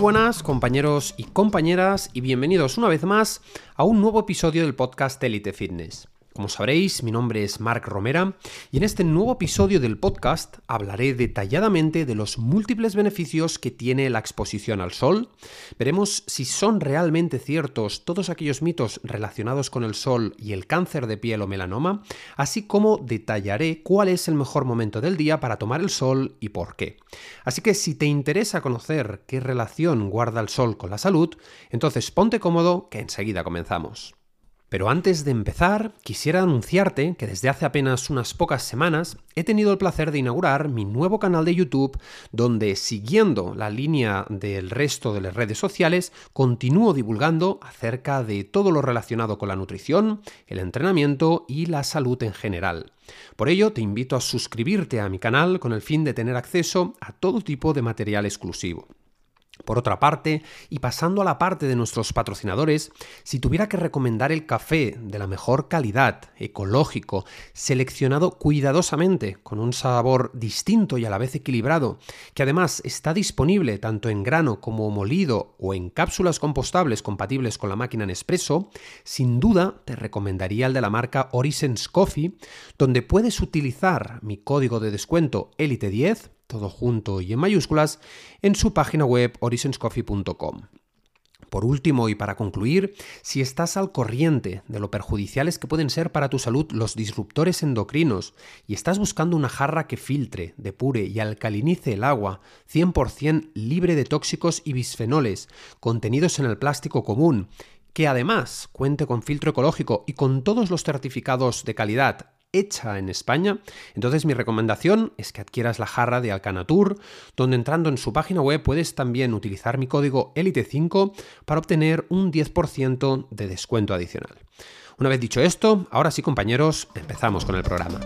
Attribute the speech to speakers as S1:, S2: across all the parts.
S1: buenas compañeros y compañeras y bienvenidos una vez más a un nuevo episodio del podcast Elite Fitness. Como sabréis, mi nombre es Marc Romera y en este nuevo episodio del podcast hablaré detalladamente de los múltiples beneficios que tiene la exposición al sol. Veremos si son realmente ciertos todos aquellos mitos relacionados con el sol y el cáncer de piel o melanoma, así como detallaré cuál es el mejor momento del día para tomar el sol y por qué. Así que si te interesa conocer qué relación guarda el sol con la salud, entonces ponte cómodo que enseguida comenzamos. Pero antes de empezar, quisiera anunciarte que desde hace apenas unas pocas semanas he tenido el placer de inaugurar mi nuevo canal de YouTube, donde, siguiendo la línea del resto de las redes sociales, continúo divulgando acerca de todo lo relacionado con la nutrición, el entrenamiento y la salud en general. Por ello, te invito a suscribirte a mi canal con el fin de tener acceso a todo tipo de material exclusivo. Por otra parte, y pasando a la parte de nuestros patrocinadores, si tuviera que recomendar el café de la mejor calidad, ecológico, seleccionado cuidadosamente, con un sabor distinto y a la vez equilibrado, que además está disponible tanto en grano como molido o en cápsulas compostables compatibles con la máquina Nespresso, sin duda te recomendaría el de la marca Orisens Coffee, donde puedes utilizar mi código de descuento Elite10 todo junto y en mayúsculas, en su página web horizonscoffee.com. Por último y para concluir, si estás al corriente de lo perjudiciales que pueden ser para tu salud los disruptores endocrinos y estás buscando una jarra que filtre, depure y alcalinice el agua 100% libre de tóxicos y bisfenoles contenidos en el plástico común, que además cuente con filtro ecológico y con todos los certificados de calidad hecha en España, entonces mi recomendación es que adquieras la jarra de Alcanatur, donde entrando en su página web puedes también utilizar mi código ELITE5 para obtener un 10% de descuento adicional. Una vez dicho esto, ahora sí compañeros, empezamos con el programa.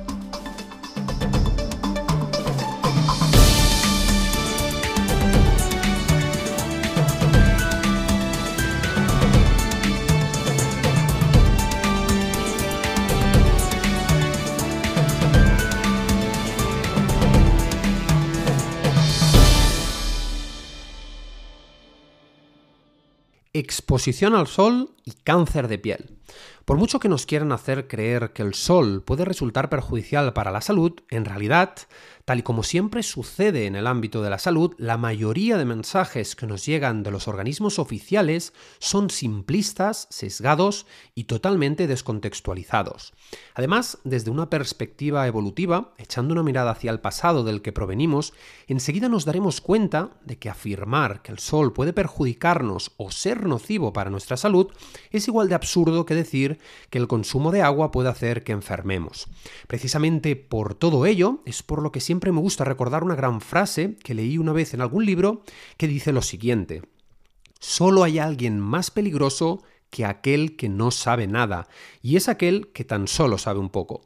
S1: Exposición al sol y cáncer de piel. Por mucho que nos quieran hacer creer que el sol puede resultar perjudicial para la salud, en realidad Tal y como siempre sucede en el ámbito de la salud, la mayoría de mensajes que nos llegan de los organismos oficiales son simplistas, sesgados y totalmente descontextualizados. Además, desde una perspectiva evolutiva, echando una mirada hacia el pasado del que provenimos, enseguida nos daremos cuenta de que afirmar que el sol puede perjudicarnos o ser nocivo para nuestra salud es igual de absurdo que decir que el consumo de agua puede hacer que enfermemos. Precisamente por todo ello es por lo que siempre me gusta recordar una gran frase que leí una vez en algún libro que dice lo siguiente. Solo hay alguien más peligroso que aquel que no sabe nada, y es aquel que tan solo sabe un poco.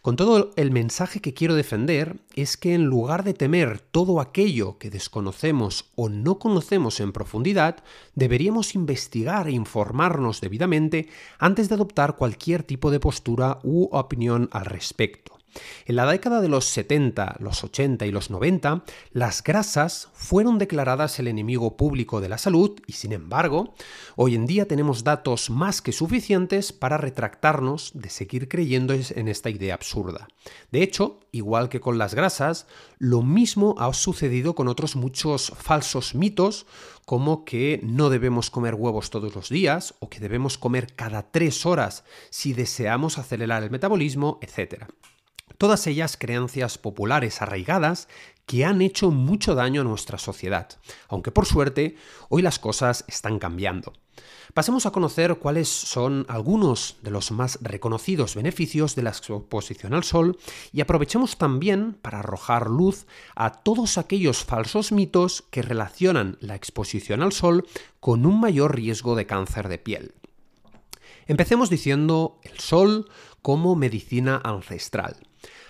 S1: Con todo, el mensaje que quiero defender es que en lugar de temer todo aquello que desconocemos o no conocemos en profundidad, deberíamos investigar e informarnos debidamente antes de adoptar cualquier tipo de postura u opinión al respecto. En la década de los 70, los 80 y los 90, las grasas fueron declaradas el enemigo público de la salud y, sin embargo, hoy en día tenemos datos más que suficientes para retractarnos de seguir creyendo en esta idea absurda. De hecho, igual que con las grasas, lo mismo ha sucedido con otros muchos falsos mitos, como que no debemos comer huevos todos los días o que debemos comer cada tres horas si deseamos acelerar el metabolismo, etc. Todas ellas creencias populares arraigadas que han hecho mucho daño a nuestra sociedad, aunque por suerte hoy las cosas están cambiando. Pasemos a conocer cuáles son algunos de los más reconocidos beneficios de la exposición al sol y aprovechemos también para arrojar luz a todos aquellos falsos mitos que relacionan la exposición al sol con un mayor riesgo de cáncer de piel. Empecemos diciendo el sol como medicina ancestral.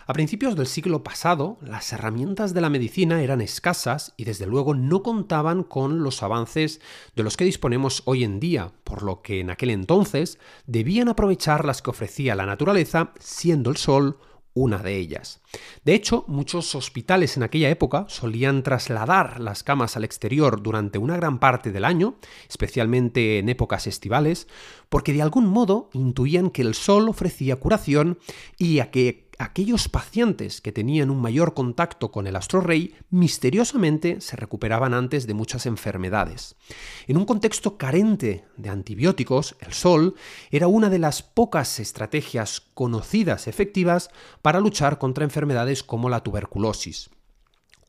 S1: A principios del siglo pasado, las herramientas de la medicina eran escasas y desde luego no contaban con los avances de los que disponemos hoy en día, por lo que en aquel entonces debían aprovechar las que ofrecía la naturaleza, siendo el sol una de ellas. De hecho, muchos hospitales en aquella época solían trasladar las camas al exterior durante una gran parte del año, especialmente en épocas estivales, porque de algún modo intuían que el sol ofrecía curación y a que aquellos pacientes que tenían un mayor contacto con el astro rey misteriosamente se recuperaban antes de muchas enfermedades. En un contexto carente de antibióticos, el sol era una de las pocas estrategias conocidas efectivas para luchar contra enfermedades como la tuberculosis.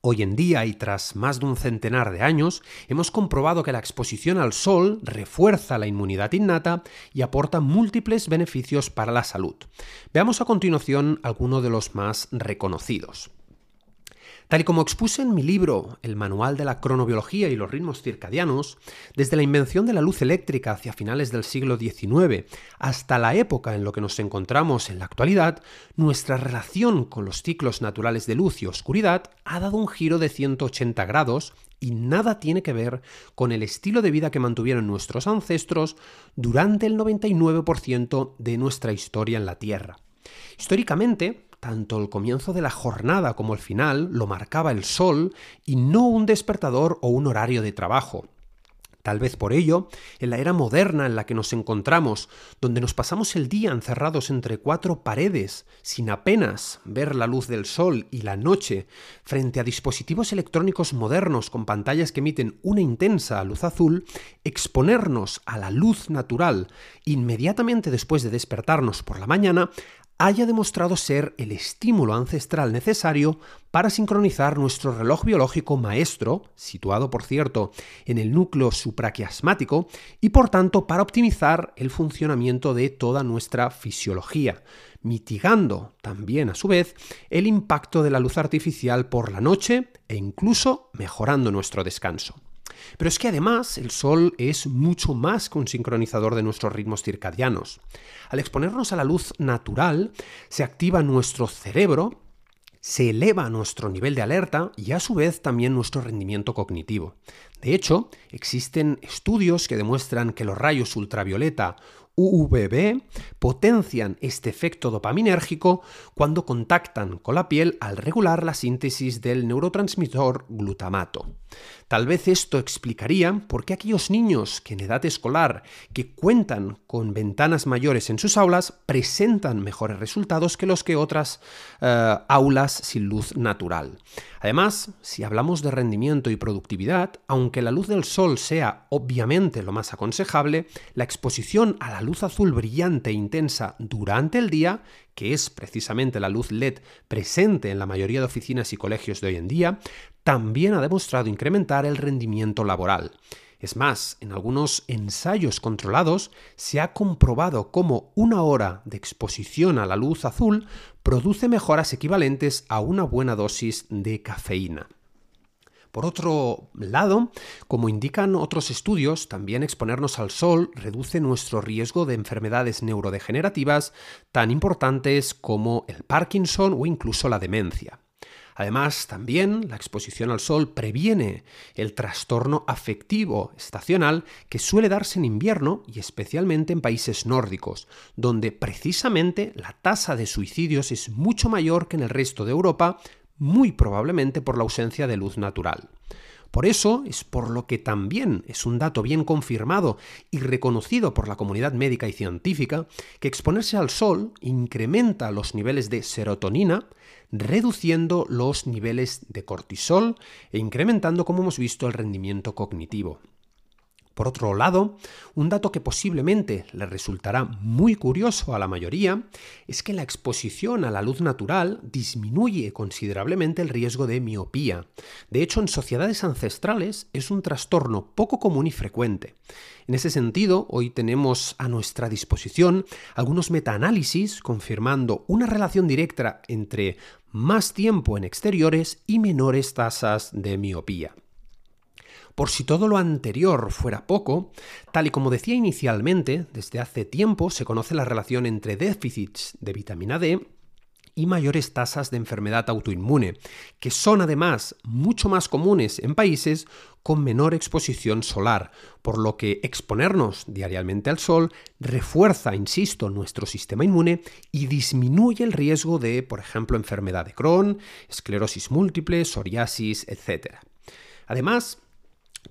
S1: Hoy en día y tras más de un centenar de años, hemos comprobado que la exposición al sol refuerza la inmunidad innata y aporta múltiples beneficios para la salud. Veamos a continuación algunos de los más reconocidos. Tal y como expuse en mi libro El Manual de la Cronobiología y los Ritmos Circadianos, desde la invención de la luz eléctrica hacia finales del siglo XIX hasta la época en la que nos encontramos en la actualidad, nuestra relación con los ciclos naturales de luz y oscuridad ha dado un giro de 180 grados y nada tiene que ver con el estilo de vida que mantuvieron nuestros ancestros durante el 99% de nuestra historia en la Tierra. Históricamente, tanto el comienzo de la jornada como el final lo marcaba el sol y no un despertador o un horario de trabajo. Tal vez por ello, en la era moderna en la que nos encontramos, donde nos pasamos el día encerrados entre cuatro paredes, sin apenas ver la luz del sol y la noche, frente a dispositivos electrónicos modernos con pantallas que emiten una intensa luz azul, exponernos a la luz natural inmediatamente después de despertarnos por la mañana haya demostrado ser el estímulo ancestral necesario para sincronizar nuestro reloj biológico maestro, situado por cierto en el núcleo supraquiasmático, y por tanto para optimizar el funcionamiento de toda nuestra fisiología, mitigando también a su vez el impacto de la luz artificial por la noche e incluso mejorando nuestro descanso. Pero es que además el Sol es mucho más que un sincronizador de nuestros ritmos circadianos. Al exponernos a la luz natural, se activa nuestro cerebro, se eleva nuestro nivel de alerta y a su vez también nuestro rendimiento cognitivo. De hecho, existen estudios que demuestran que los rayos ultravioleta UVB potencian este efecto dopaminérgico cuando contactan con la piel al regular la síntesis del neurotransmisor glutamato. Tal vez esto explicaría por qué aquellos niños que en edad escolar que cuentan con ventanas mayores en sus aulas presentan mejores resultados que los que otras eh, aulas sin luz natural. Además, si hablamos de rendimiento y productividad, aunque la luz del sol sea obviamente lo más aconsejable, la exposición a la luz azul brillante e intensa durante el día que es precisamente la luz LED presente en la mayoría de oficinas y colegios de hoy en día, también ha demostrado incrementar el rendimiento laboral. Es más, en algunos ensayos controlados se ha comprobado cómo una hora de exposición a la luz azul produce mejoras equivalentes a una buena dosis de cafeína. Por otro lado, como indican otros estudios, también exponernos al sol reduce nuestro riesgo de enfermedades neurodegenerativas tan importantes como el Parkinson o incluso la demencia. Además, también la exposición al sol previene el trastorno afectivo estacional que suele darse en invierno y especialmente en países nórdicos, donde precisamente la tasa de suicidios es mucho mayor que en el resto de Europa, muy probablemente por la ausencia de luz natural. Por eso es por lo que también es un dato bien confirmado y reconocido por la comunidad médica y científica que exponerse al sol incrementa los niveles de serotonina, reduciendo los niveles de cortisol e incrementando, como hemos visto, el rendimiento cognitivo. Por otro lado, un dato que posiblemente le resultará muy curioso a la mayoría es que la exposición a la luz natural disminuye considerablemente el riesgo de miopía. De hecho, en sociedades ancestrales es un trastorno poco común y frecuente. En ese sentido, hoy tenemos a nuestra disposición algunos metaanálisis confirmando una relación directa entre más tiempo en exteriores y menores tasas de miopía. Por si todo lo anterior fuera poco, tal y como decía inicialmente, desde hace tiempo se conoce la relación entre déficits de vitamina D y mayores tasas de enfermedad autoinmune, que son además mucho más comunes en países con menor exposición solar, por lo que exponernos diariamente al sol refuerza, insisto, nuestro sistema inmune y disminuye el riesgo de, por ejemplo, enfermedad de Crohn, esclerosis múltiple, psoriasis, etc. Además,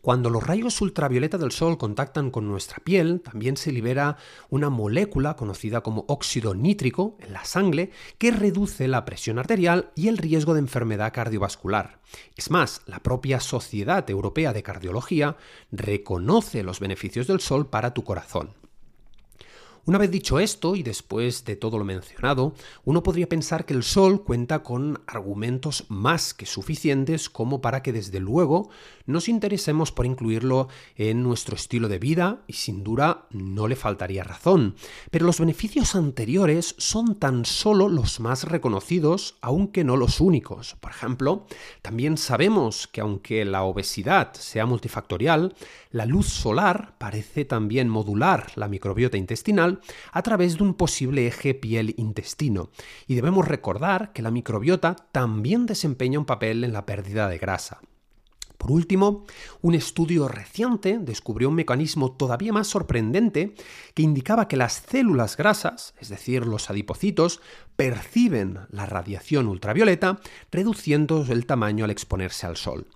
S1: cuando los rayos ultravioleta del Sol contactan con nuestra piel, también se libera una molécula conocida como óxido nítrico en la sangre que reduce la presión arterial y el riesgo de enfermedad cardiovascular. Es más, la propia Sociedad Europea de Cardiología reconoce los beneficios del Sol para tu corazón. Una vez dicho esto, y después de todo lo mencionado, uno podría pensar que el Sol cuenta con argumentos más que suficientes como para que desde luego nos interesemos por incluirlo en nuestro estilo de vida y sin duda no le faltaría razón. Pero los beneficios anteriores son tan solo los más reconocidos, aunque no los únicos. Por ejemplo, también sabemos que aunque la obesidad sea multifactorial, la luz solar parece también modular la microbiota intestinal a través de un posible eje piel-intestino. Y debemos recordar que la microbiota también desempeña un papel en la pérdida de grasa. Por último, un estudio reciente descubrió un mecanismo todavía más sorprendente que indicaba que las células grasas, es decir, los adipocitos, perciben la radiación ultravioleta reduciendo el tamaño al exponerse al sol.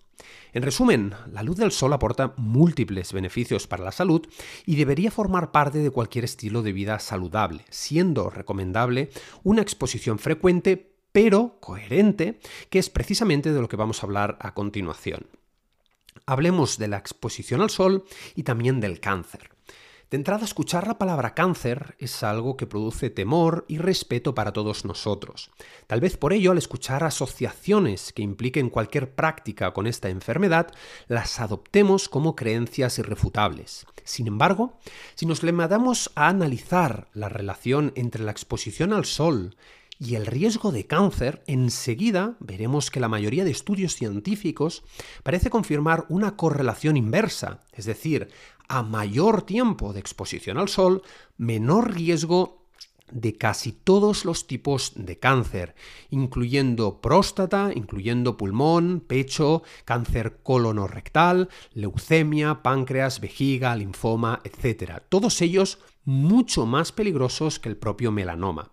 S1: En resumen, la luz del sol aporta múltiples beneficios para la salud y debería formar parte de cualquier estilo de vida saludable, siendo recomendable una exposición frecuente pero coherente, que es precisamente de lo que vamos a hablar a continuación. Hablemos de la exposición al sol y también del cáncer. De entrada, escuchar la palabra cáncer es algo que produce temor y respeto para todos nosotros. Tal vez por ello, al escuchar asociaciones que impliquen cualquier práctica con esta enfermedad, las adoptemos como creencias irrefutables. Sin embargo, si nos le mandamos a analizar la relación entre la exposición al sol y el riesgo de cáncer, enseguida veremos que la mayoría de estudios científicos parece confirmar una correlación inversa, es decir, a mayor tiempo de exposición al sol, menor riesgo de casi todos los tipos de cáncer, incluyendo próstata, incluyendo pulmón, pecho, cáncer colonorrectal, leucemia, páncreas, vejiga, linfoma, etc. Todos ellos mucho más peligrosos que el propio melanoma.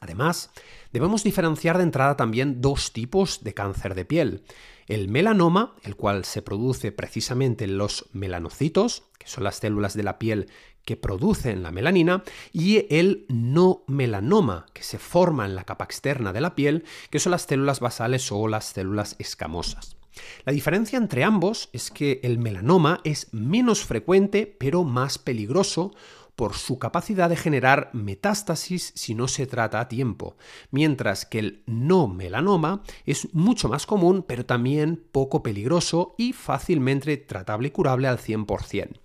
S1: Además, debemos diferenciar de entrada también dos tipos de cáncer de piel. El melanoma, el cual se produce precisamente en los melanocitos, que son las células de la piel que producen la melanina, y el no melanoma, que se forma en la capa externa de la piel, que son las células basales o las células escamosas. La diferencia entre ambos es que el melanoma es menos frecuente pero más peligroso por su capacidad de generar metástasis si no se trata a tiempo, mientras que el no melanoma es mucho más común pero también poco peligroso y fácilmente tratable y curable al 100%.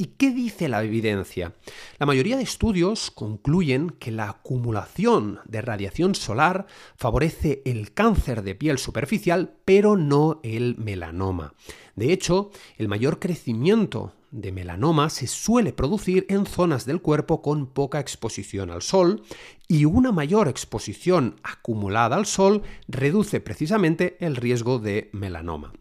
S1: ¿Y qué dice la evidencia? La mayoría de estudios concluyen que la acumulación de radiación solar favorece el cáncer de piel superficial, pero no el melanoma. De hecho, el mayor crecimiento de melanoma se suele producir en zonas del cuerpo con poca exposición al sol y una mayor exposición acumulada al sol reduce precisamente el riesgo de melanoma.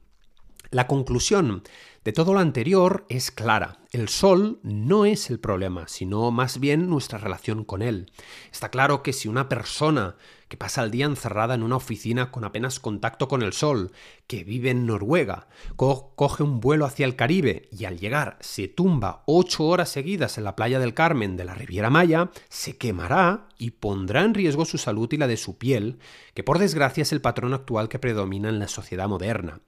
S1: La conclusión de todo lo anterior es clara. El sol no es el problema, sino más bien nuestra relación con él. Está claro que si una persona que pasa el día encerrada en una oficina con apenas contacto con el sol, que vive en Noruega, coge un vuelo hacia el Caribe y al llegar se tumba ocho horas seguidas en la playa del Carmen de la Riviera Maya, se quemará y pondrá en riesgo su salud y la de su piel, que por desgracia es el patrón actual que predomina en la sociedad moderna.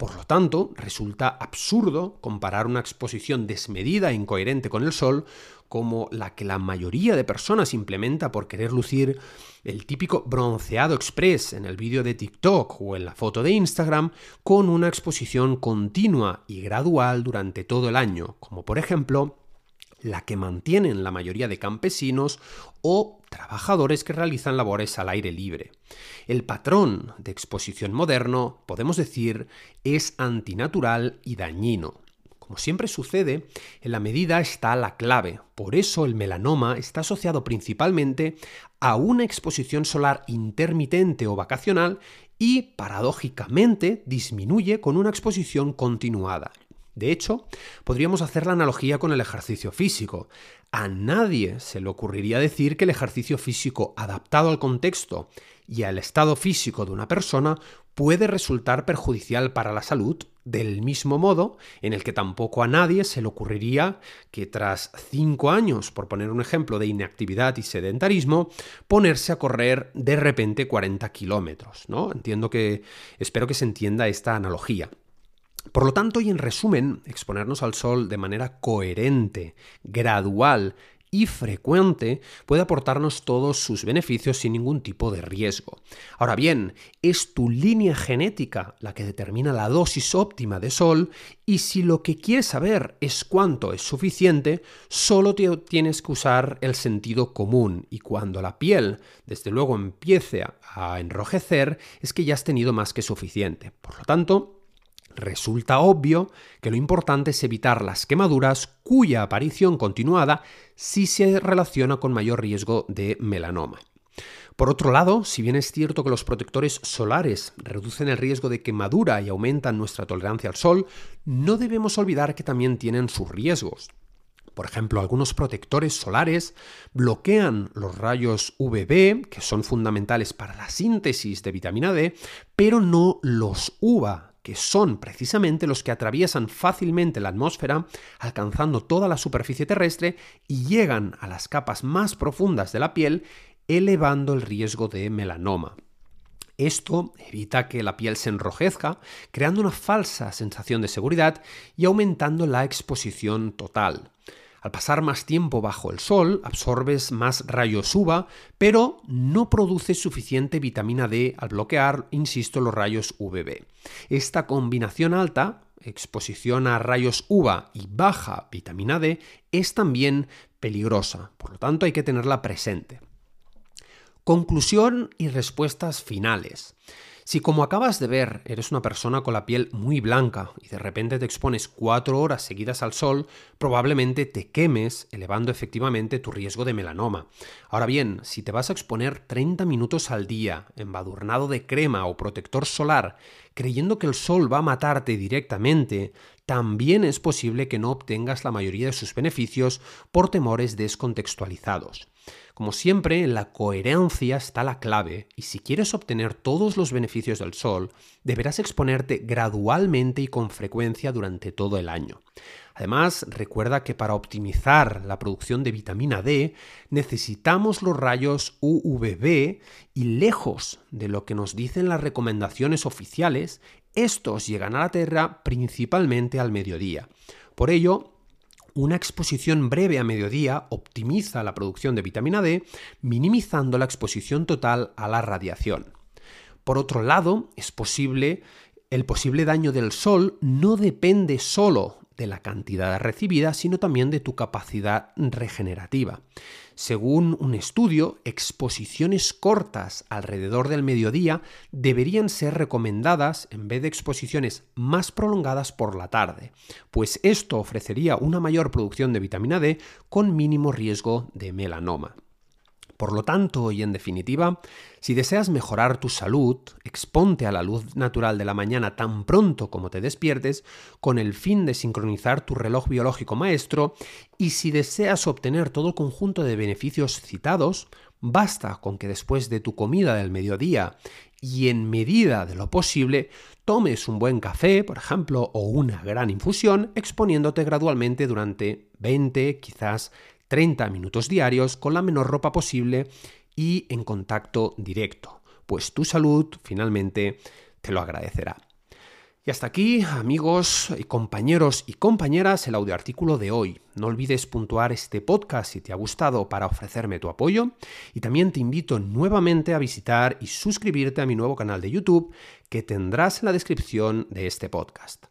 S1: Por lo tanto, resulta absurdo comparar una exposición desmedida e incoherente con el sol como la que la mayoría de personas implementa por querer lucir el típico bronceado express en el vídeo de TikTok o en la foto de Instagram con una exposición continua y gradual durante todo el año, como por ejemplo la que mantienen la mayoría de campesinos o trabajadores que realizan labores al aire libre. El patrón de exposición moderno, podemos decir, es antinatural y dañino. Como siempre sucede, en la medida está la clave. Por eso el melanoma está asociado principalmente a una exposición solar intermitente o vacacional y, paradójicamente, disminuye con una exposición continuada. De hecho, podríamos hacer la analogía con el ejercicio físico. A nadie se le ocurriría decir que el ejercicio físico adaptado al contexto y al estado físico de una persona puede resultar perjudicial para la salud, del mismo modo en el que tampoco a nadie se le ocurriría que tras cinco años, por poner un ejemplo, de inactividad y sedentarismo, ponerse a correr de repente 40 kilómetros. ¿no? Entiendo que. espero que se entienda esta analogía. Por lo tanto, y en resumen, exponernos al sol de manera coherente, gradual y frecuente puede aportarnos todos sus beneficios sin ningún tipo de riesgo. Ahora bien, es tu línea genética la que determina la dosis óptima de sol y si lo que quieres saber es cuánto es suficiente, solo tienes que usar el sentido común y cuando la piel desde luego empiece a enrojecer es que ya has tenido más que suficiente. Por lo tanto, Resulta obvio que lo importante es evitar las quemaduras cuya aparición continuada sí se relaciona con mayor riesgo de melanoma. Por otro lado, si bien es cierto que los protectores solares reducen el riesgo de quemadura y aumentan nuestra tolerancia al sol, no debemos olvidar que también tienen sus riesgos. Por ejemplo, algunos protectores solares bloquean los rayos UVB, que son fundamentales para la síntesis de vitamina D, pero no los UVA, que son precisamente los que atraviesan fácilmente la atmósfera, alcanzando toda la superficie terrestre y llegan a las capas más profundas de la piel, elevando el riesgo de melanoma. Esto evita que la piel se enrojezca, creando una falsa sensación de seguridad y aumentando la exposición total. Al pasar más tiempo bajo el sol, absorbes más rayos UVA, pero no produces suficiente vitamina D al bloquear, insisto, los rayos UVB. Esta combinación alta, exposición a rayos UVA y baja vitamina D, es también peligrosa, por lo tanto hay que tenerla presente. Conclusión y respuestas finales. Si como acabas de ver eres una persona con la piel muy blanca y de repente te expones cuatro horas seguidas al sol, probablemente te quemes, elevando efectivamente tu riesgo de melanoma. Ahora bien, si te vas a exponer 30 minutos al día, embadurnado de crema o protector solar, creyendo que el sol va a matarte directamente, también es posible que no obtengas la mayoría de sus beneficios por temores descontextualizados. Como siempre, la coherencia está la clave, y si quieres obtener todos los beneficios del sol, deberás exponerte gradualmente y con frecuencia durante todo el año. Además, recuerda que para optimizar la producción de vitamina D necesitamos los rayos UVB y lejos de lo que nos dicen las recomendaciones oficiales, estos llegan a la Tierra principalmente al mediodía. Por ello, una exposición breve a mediodía optimiza la producción de vitamina D, minimizando la exposición total a la radiación. Por otro lado, es posible el posible daño del sol no depende solo de la cantidad recibida, sino también de tu capacidad regenerativa. Según un estudio, exposiciones cortas alrededor del mediodía deberían ser recomendadas en vez de exposiciones más prolongadas por la tarde, pues esto ofrecería una mayor producción de vitamina D con mínimo riesgo de melanoma. Por lo tanto, y en definitiva, si deseas mejorar tu salud, exponte a la luz natural de la mañana tan pronto como te despiertes, con el fin de sincronizar tu reloj biológico maestro, y si deseas obtener todo el conjunto de beneficios citados, basta con que después de tu comida del mediodía y en medida de lo posible, tomes un buen café, por ejemplo, o una gran infusión, exponiéndote gradualmente durante 20, quizás 30 minutos diarios con la menor ropa posible y en contacto directo, pues tu salud finalmente te lo agradecerá. Y hasta aquí, amigos compañeros y compañeras, el audioartículo de hoy. No olvides puntuar este podcast si te ha gustado para ofrecerme tu apoyo y también te invito nuevamente a visitar y suscribirte a mi nuevo canal de YouTube que tendrás en la descripción de este podcast.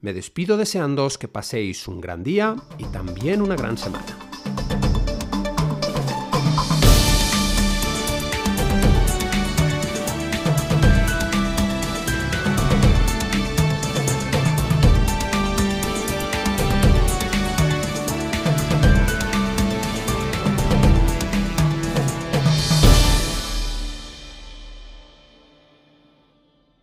S1: Me despido deseándoos que paséis un gran día y también una gran semana. Thank you.